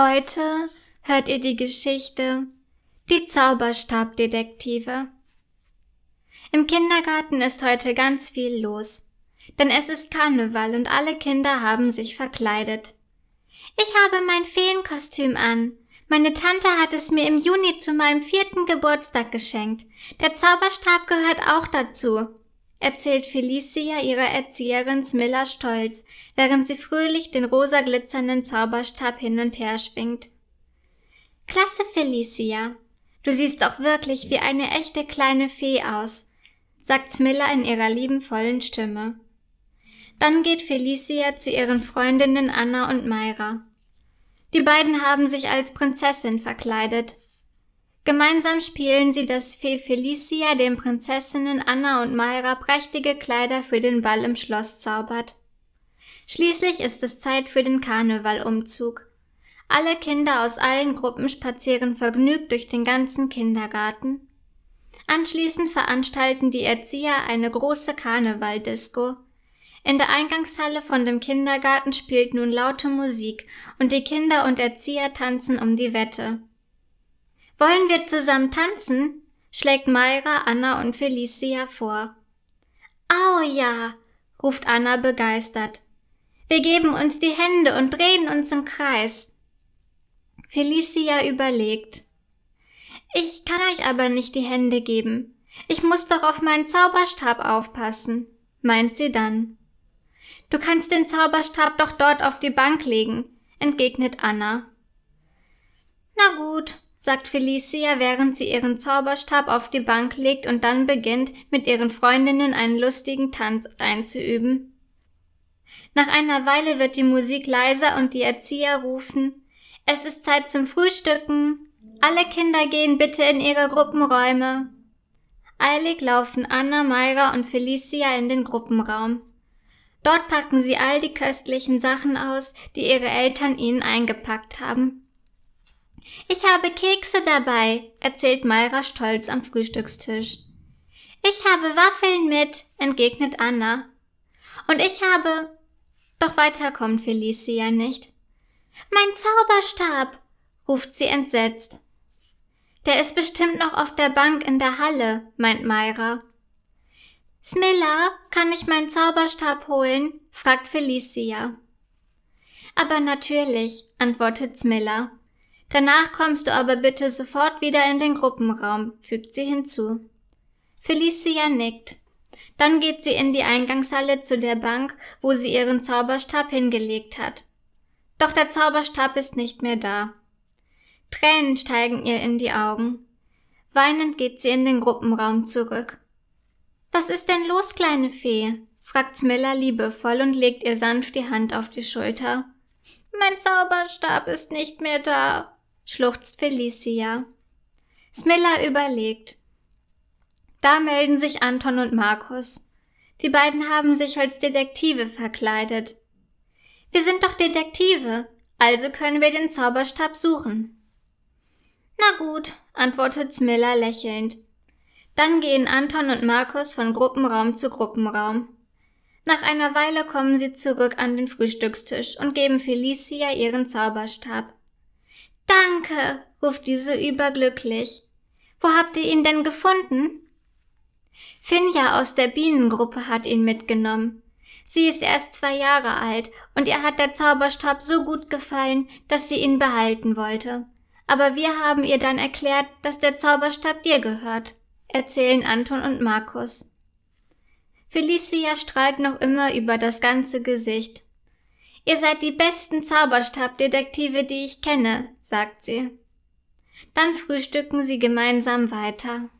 Heute hört ihr die Geschichte Die Zauberstabdetektive. Im Kindergarten ist heute ganz viel los, denn es ist Karneval und alle Kinder haben sich verkleidet. Ich habe mein Feenkostüm an. Meine Tante hat es mir im Juni zu meinem vierten Geburtstag geschenkt. Der Zauberstab gehört auch dazu, erzählt Felicia ihrer Erzieherin Smilla stolz, während sie fröhlich den rosa glitzernden Zauberstab hin und her schwingt. Klasse, Felicia. Du siehst doch wirklich wie eine echte kleine Fee aus, sagt Smilla in ihrer liebenvollen Stimme. Dann geht Felicia zu ihren Freundinnen Anna und Mayra. Die beiden haben sich als Prinzessin verkleidet. Gemeinsam spielen sie, dass Fee Felicia den Prinzessinnen Anna und Mayra prächtige Kleider für den Ball im Schloss zaubert. Schließlich ist es Zeit für den Karnevalumzug. Alle Kinder aus allen Gruppen spazieren vergnügt durch den ganzen Kindergarten. Anschließend veranstalten die Erzieher eine große Karnevaldisco. In der Eingangshalle von dem Kindergarten spielt nun laute Musik und die Kinder und Erzieher tanzen um die Wette. Wollen wir zusammen tanzen? schlägt Mayra, Anna und Felicia vor. Au ja, ruft Anna begeistert. Wir geben uns die Hände und drehen uns im Kreis. Felicia überlegt. Ich kann euch aber nicht die Hände geben. Ich muss doch auf meinen Zauberstab aufpassen, meint sie dann. Du kannst den Zauberstab doch dort auf die Bank legen, entgegnet Anna. Na gut, sagt Felicia, während sie ihren Zauberstab auf die Bank legt und dann beginnt, mit ihren Freundinnen einen lustigen Tanz einzuüben. Nach einer Weile wird die Musik leiser und die Erzieher rufen es ist Zeit zum Frühstücken. Alle Kinder gehen bitte in ihre Gruppenräume. Eilig laufen Anna, Mayra und Felicia in den Gruppenraum. Dort packen sie all die köstlichen Sachen aus, die ihre Eltern ihnen eingepackt haben. Ich habe Kekse dabei, erzählt Mayra stolz am Frühstückstisch. Ich habe Waffeln mit, entgegnet Anna. Und ich habe. Doch weiter kommt Felicia nicht. Mein Zauberstab, ruft sie entsetzt. Der ist bestimmt noch auf der Bank in der Halle, meint Mayra. Smilla, kann ich meinen Zauberstab holen? fragt Felicia. Aber natürlich, antwortet Smilla. Danach kommst du aber bitte sofort wieder in den Gruppenraum, fügt sie hinzu. Felicia nickt. Dann geht sie in die Eingangshalle zu der Bank, wo sie ihren Zauberstab hingelegt hat. Doch der Zauberstab ist nicht mehr da. Tränen steigen ihr in die Augen. Weinend geht sie in den Gruppenraum zurück. Was ist denn los, kleine Fee? fragt Smilla liebevoll und legt ihr sanft die Hand auf die Schulter. Mein Zauberstab ist nicht mehr da, schluchzt Felicia. Smilla überlegt. Da melden sich Anton und Markus. Die beiden haben sich als Detektive verkleidet. Wir sind doch Detektive, also können wir den Zauberstab suchen. Na gut, antwortet Smilla lächelnd. Dann gehen Anton und Markus von Gruppenraum zu Gruppenraum. Nach einer Weile kommen sie zurück an den Frühstückstisch und geben Felicia ihren Zauberstab. Danke, ruft diese überglücklich. Wo habt ihr ihn denn gefunden? Finja aus der Bienengruppe hat ihn mitgenommen. Sie ist erst zwei Jahre alt und ihr hat der Zauberstab so gut gefallen, dass sie ihn behalten wollte. Aber wir haben ihr dann erklärt, dass der Zauberstab dir gehört, erzählen Anton und Markus. Felicia strahlt noch immer über das ganze Gesicht. Ihr seid die besten Zauberstabdetektive, die ich kenne, sagt sie. Dann frühstücken sie gemeinsam weiter.